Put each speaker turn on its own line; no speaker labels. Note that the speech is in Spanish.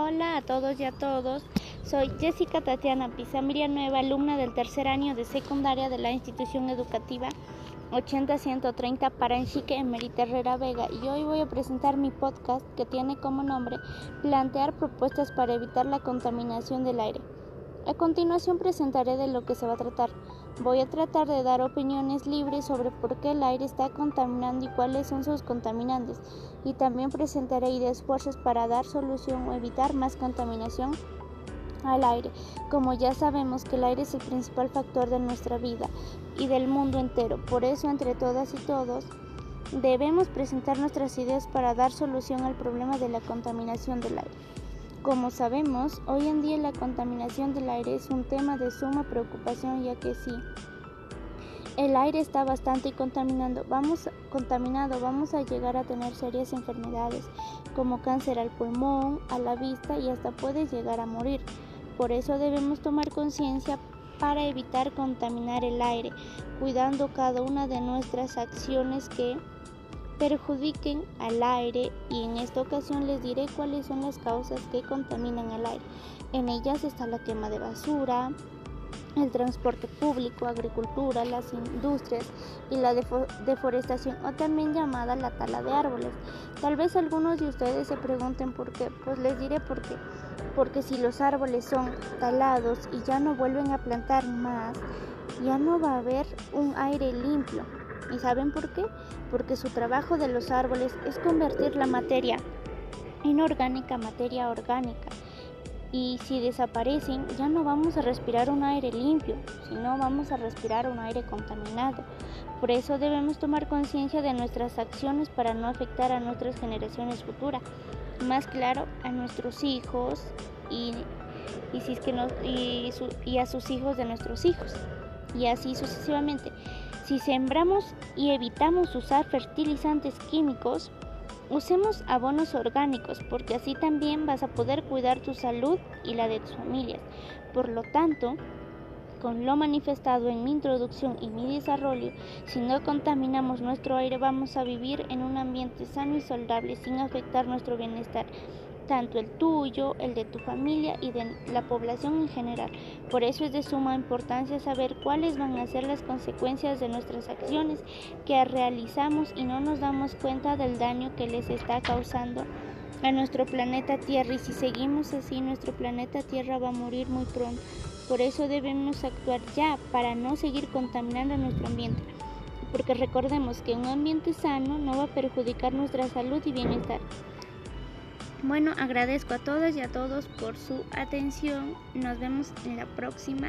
Hola a todos y a todos. Soy Jessica Tatiana Pizamria Nueva, alumna del tercer año de secundaria de la institución educativa 80130 Paranchique en Merita Herrera Vega y hoy voy a presentar mi podcast que tiene como nombre Plantear propuestas para evitar la contaminación del aire. A continuación presentaré de lo que se va a tratar. Voy a tratar de dar opiniones libres sobre por qué el aire está contaminando y cuáles son sus contaminantes. Y también presentaré ideas fuerzas para dar solución o evitar más contaminación al aire. Como ya sabemos que el aire es el principal factor de nuestra vida y del mundo entero. Por eso entre todas y todos debemos presentar nuestras ideas para dar solución al problema de la contaminación del aire. Como sabemos, hoy en día la contaminación del aire es un tema de suma preocupación ya que sí, el aire está bastante contaminado, vamos, contaminado, vamos a llegar a tener serias enfermedades como cáncer al pulmón, a la vista y hasta puede llegar a morir. Por eso debemos tomar conciencia para evitar contaminar el aire, cuidando cada una de nuestras acciones que perjudiquen al aire y en esta ocasión les diré cuáles son las causas que contaminan el aire. En ellas está la quema de basura, el transporte público, agricultura, las industrias y la deforestación o también llamada la tala de árboles. Tal vez algunos de ustedes se pregunten por qué, pues les diré por qué. Porque si los árboles son talados y ya no vuelven a plantar más, ya no va a haber un aire limpio. ¿Y saben por qué? Porque su trabajo de los árboles es convertir la materia inorgánica materia orgánica. Y si desaparecen, ya no vamos a respirar un aire limpio, sino vamos a respirar un aire contaminado. Por eso debemos tomar conciencia de nuestras acciones para no afectar a nuestras generaciones futuras. Más claro, a nuestros hijos y, no, y a sus hijos de nuestros hijos. Y así sucesivamente. Si sembramos y evitamos usar fertilizantes químicos, usemos abonos orgánicos porque así también vas a poder cuidar tu salud y la de tus familias. Por lo tanto, con lo manifestado en mi introducción y mi desarrollo, si no contaminamos nuestro aire vamos a vivir en un ambiente sano y saludable sin afectar nuestro bienestar tanto el tuyo, el de tu familia y de la población en general. Por eso es de suma importancia saber cuáles van a ser las consecuencias de nuestras acciones que realizamos y no nos damos cuenta del daño que les está causando a nuestro planeta Tierra y si seguimos así nuestro planeta Tierra va a morir muy pronto. Por eso debemos actuar ya para no seguir contaminando nuestro ambiente. Porque recordemos que un ambiente sano no va a perjudicar nuestra salud y bienestar. Bueno, agradezco a todas y a todos por su atención. Nos vemos en la próxima.